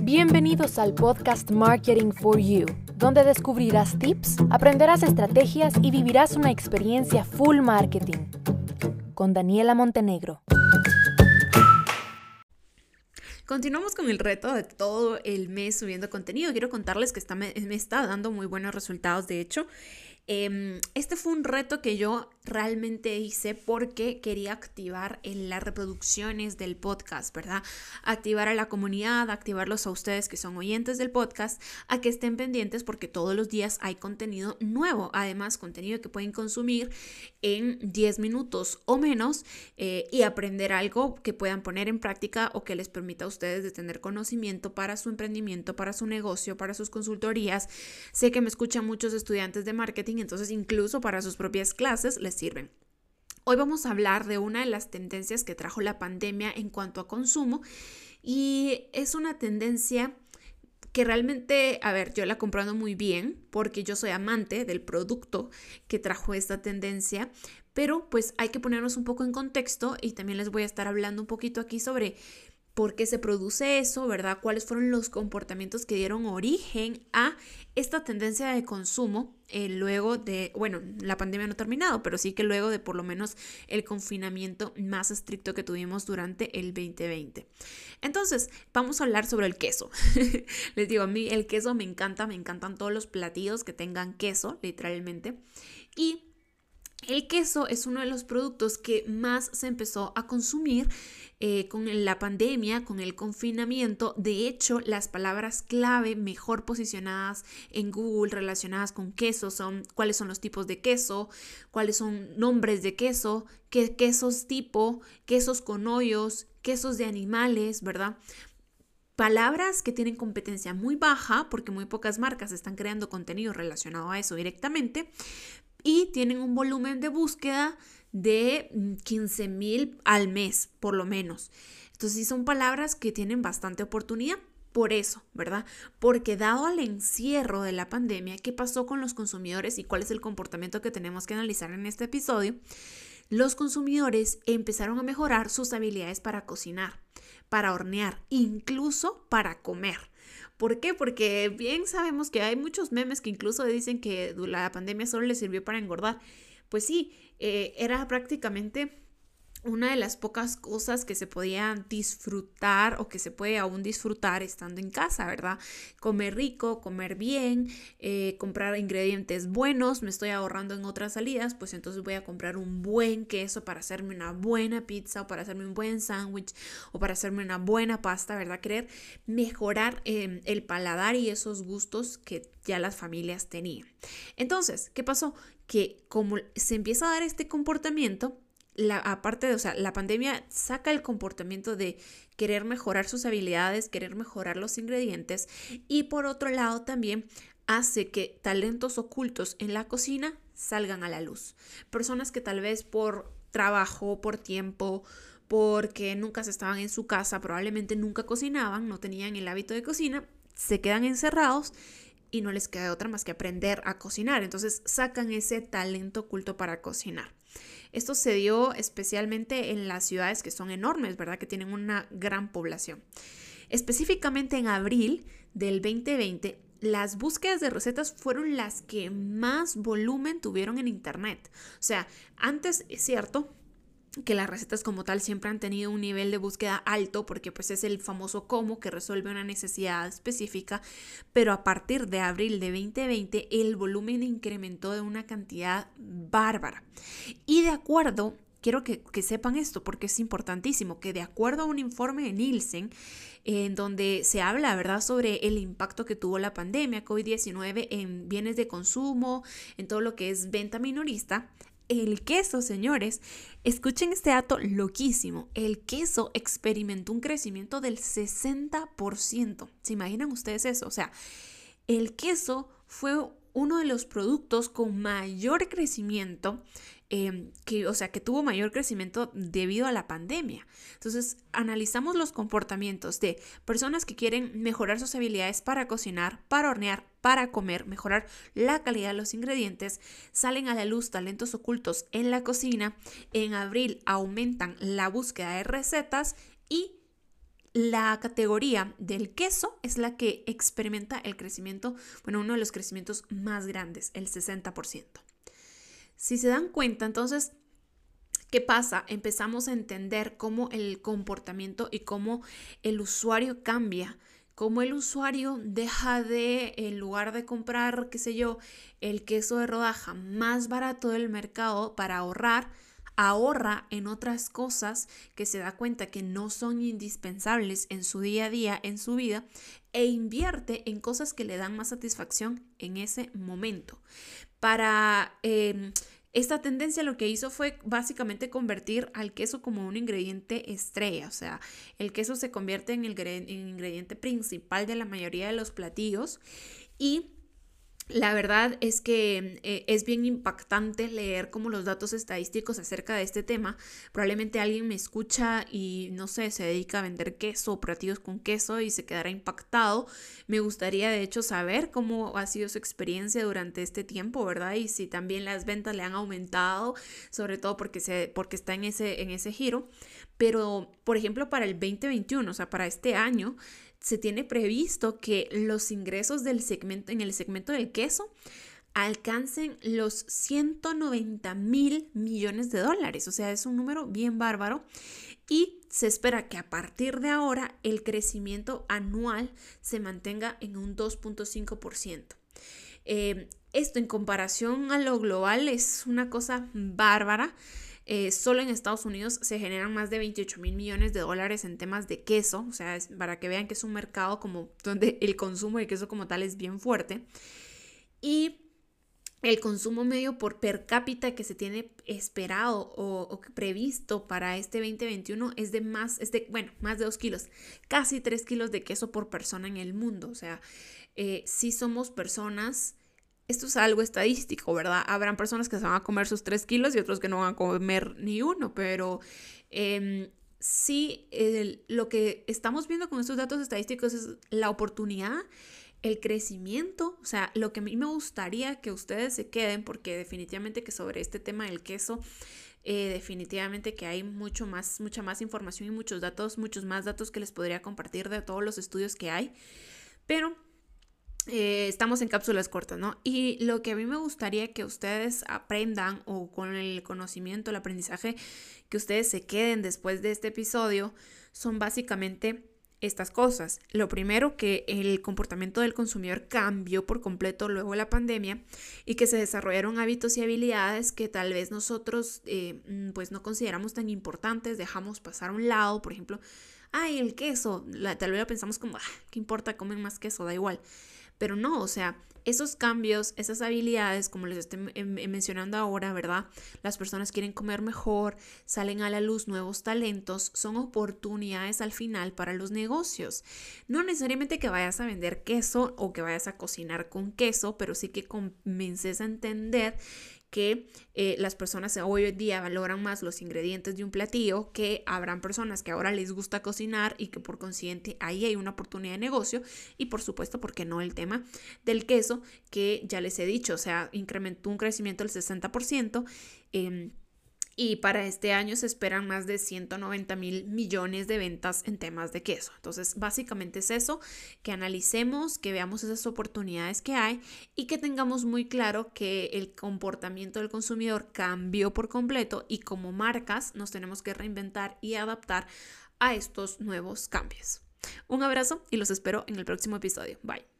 Bienvenidos al podcast Marketing for You, donde descubrirás tips, aprenderás estrategias y vivirás una experiencia full marketing. Con Daniela Montenegro. Continuamos con el reto de todo el mes subiendo contenido. Quiero contarles que está, me, me está dando muy buenos resultados, de hecho. Em, este fue un reto que yo realmente hice porque quería activar en las reproducciones del podcast, ¿verdad? Activar a la comunidad, activarlos a ustedes que son oyentes del podcast, a que estén pendientes porque todos los días hay contenido nuevo, además contenido que pueden consumir en 10 minutos o menos eh, y aprender algo que puedan poner en práctica o que les permita a ustedes de tener conocimiento para su emprendimiento, para su negocio, para sus consultorías. Sé que me escuchan muchos estudiantes de marketing entonces incluso para sus propias clases les sirven. Hoy vamos a hablar de una de las tendencias que trajo la pandemia en cuanto a consumo y es una tendencia que realmente, a ver, yo la comprando muy bien porque yo soy amante del producto que trajo esta tendencia, pero pues hay que ponernos un poco en contexto y también les voy a estar hablando un poquito aquí sobre por qué se produce eso, ¿verdad? ¿Cuáles fueron los comportamientos que dieron origen a esta tendencia de consumo eh, luego de, bueno, la pandemia no ha terminado, pero sí que luego de por lo menos el confinamiento más estricto que tuvimos durante el 2020. Entonces, vamos a hablar sobre el queso. Les digo, a mí el queso me encanta, me encantan todos los platillos que tengan queso, literalmente. Y el queso es uno de los productos que más se empezó a consumir eh, con la pandemia, con el confinamiento. De hecho, las palabras clave mejor posicionadas en Google relacionadas con queso son cuáles son los tipos de queso, cuáles son nombres de queso, qué quesos tipo, quesos con hoyos, quesos de animales, ¿verdad? palabras que tienen competencia muy baja, porque muy pocas marcas están creando contenido relacionado a eso directamente, y tienen un volumen de búsqueda de 15 mm, mil al mes, por lo menos. Entonces, sí son palabras que tienen bastante oportunidad. Por eso, ¿verdad? Porque dado al encierro de la pandemia, ¿qué pasó con los consumidores y cuál es el comportamiento que tenemos que analizar en este episodio? Los consumidores empezaron a mejorar sus habilidades para cocinar, para hornear, incluso para comer. ¿Por qué? Porque bien sabemos que hay muchos memes que incluso dicen que la pandemia solo les sirvió para engordar. Pues sí, eh, era prácticamente una de las pocas cosas que se podían disfrutar o que se puede aún disfrutar estando en casa, ¿verdad? Comer rico, comer bien, eh, comprar ingredientes buenos, me estoy ahorrando en otras salidas, pues entonces voy a comprar un buen queso para hacerme una buena pizza o para hacerme un buen sándwich o para hacerme una buena pasta, ¿verdad? Querer mejorar em, el paladar y esos gustos que ya las familias tenían. Entonces, ¿qué pasó? Que como se empieza a dar este comportamiento, la, aparte de, o sea, la pandemia saca el comportamiento de querer mejorar sus habilidades, querer mejorar los ingredientes y por otro lado también hace que talentos ocultos en la cocina salgan a la luz. Personas que tal vez por trabajo, por tiempo, porque nunca se estaban en su casa, probablemente nunca cocinaban, no tenían el hábito de cocina, se quedan encerrados y no les queda otra más que aprender a cocinar. Entonces sacan ese talento oculto para cocinar. Esto se dio especialmente en las ciudades que son enormes, ¿verdad? Que tienen una gran población. Específicamente en abril del 2020, las búsquedas de recetas fueron las que más volumen tuvieron en Internet. O sea, antes es cierto, que las recetas como tal siempre han tenido un nivel de búsqueda alto porque pues es el famoso cómo que resuelve una necesidad específica, pero a partir de abril de 2020 el volumen incrementó de una cantidad bárbara. Y de acuerdo, quiero que, sepan esto porque es importantísimo, que de acuerdo a un informe de Nielsen, en donde se habla, ¿verdad?, sobre el impacto que tuvo la pandemia COVID-19 en bienes de consumo, en todo lo que es venta minorista, el queso, señores, escuchen este dato loquísimo. El queso experimentó un crecimiento del 60%. ¿Se imaginan ustedes eso? O sea, el queso fue uno de los productos con mayor crecimiento Em, que, o sea, que tuvo mayor crecimiento debido a la pandemia. Entonces, analizamos los comportamientos de personas que quieren mejorar sus habilidades para cocinar, para hornear, para comer, mejorar la calidad de los ingredientes, salen a la luz talentos ocultos en la cocina, en abril aumentan la búsqueda de recetas y la categoría del queso es la que experimenta el crecimiento, bueno, uno de los crecimientos más grandes, el 60%. Si se dan cuenta, entonces, ¿qué pasa? Empezamos a entender cómo el comportamiento y cómo el usuario cambia cómo el usuario deja de, en lugar de comprar, qué sé yo, el queso de rodaja más barato del mercado para ahorrar, ahorra en otras cosas que se da cuenta que no son indispensables en su día a día, en su vida, e invierte en cosas que le dan más satisfacción en ese momento. Para em, esta tendencia lo que hizo fue básicamente convertir al queso como un ingrediente estrella, o sea, el queso se convierte en el ingrediente principal de la mayoría de los platillos y la verdad es que eh, es bien impactante leer como los datos estadísticos acerca de este tema. Probablemente alguien me escucha y no sé, se dedica a vender queso platillos con queso y se quedará impactado. Me gustaría de hecho saber cómo ha sido su experiencia durante este tiempo, ¿verdad? Y si también las ventas le han aumentado, sobre todo porque, se, porque está en ese, en ese giro. Pero, por ejemplo, para el 2021, o sea, para este año, se tiene previsto que los ingresos del segmento, en el segmento del queso alcancen los 190 mil millones de dólares. O sea, es un número bien bárbaro. Y se espera que a partir de ahora el crecimiento anual se mantenga en un 2.5%. Eh, esto en comparación a lo global es una cosa bárbara. Eh, solo en Estados Unidos se generan más de 28 mil millones de dólares en temas de queso, o sea, para que vean que es un mercado como donde el consumo de queso como tal es bien fuerte. Y el consumo medio por per cápita que se tiene esperado o, previsto para este 2021 es de más, es de, bueno, más de 2 kilos, casi 3 kilos de queso por persona en el mundo. O sea, eh, si somos personas esto es algo estadístico, ¿verdad? Habrán personas que se van a comer sus 3 kilos y otros que no van a comer ni uno, pero em, sí, lo que estamos viendo con estos datos estadísticos es la oportunidad, el crecimiento, o sea, lo que a mí me gustaría que ustedes se queden, porque definitivamente que sobre este tema del queso, eh, definitivamente que hay mucho más, mucha más información y muchos datos, muchos más datos que les podría compartir de todos los estudios que hay, pero eh, estamos en cápsulas cortas, ¿no? Y lo que a mí me gustaría que ustedes aprendan o con el conocimiento, el aprendizaje, que ustedes se queden después de este episodio, son básicamente estas cosas. Lo primero, que el comportamiento del consumidor cambió por completo luego de la pandemia y que se desarrollaron hábitos y habilidades que tal vez nosotros eh, mm, pues no consideramos tan importantes, dejamos pasar a un lado, por ejemplo, ay, el queso, tal vez lo pensamos como, ah, ¿qué importa? Comen más queso, da igual. Pero no, o sea, esos cambios, esas habilidades, como les estoy em, mencionando ahora, ¿verdad? Las personas quieren comer mejor, salen a la luz nuevos talentos, son oportunidades al final para los negocios. No necesariamente que vayas a vender queso o que vayas a cocinar con queso, pero sí que comiences a entender que eh, las personas hoy en día valoran más los ingredientes de un platillo, que habrán personas que ahora les gusta cocinar y que por consiguiente ahí hay una oportunidad de negocio y por supuesto, porque no el tema del queso que ya les he dicho, o sea, incrementó un crecimiento del 60%. Y para este año se esperan más de 190 mil millones de ventas en temas de queso. Entonces, básicamente es eso, que analicemos, que veamos esas oportunidades que hay y que tengamos muy claro que el comportamiento del consumidor cambió por completo y como marcas nos tenemos que reinventar y adaptar a estos nuevos cambios. Un abrazo y los espero en el próximo episodio. Bye.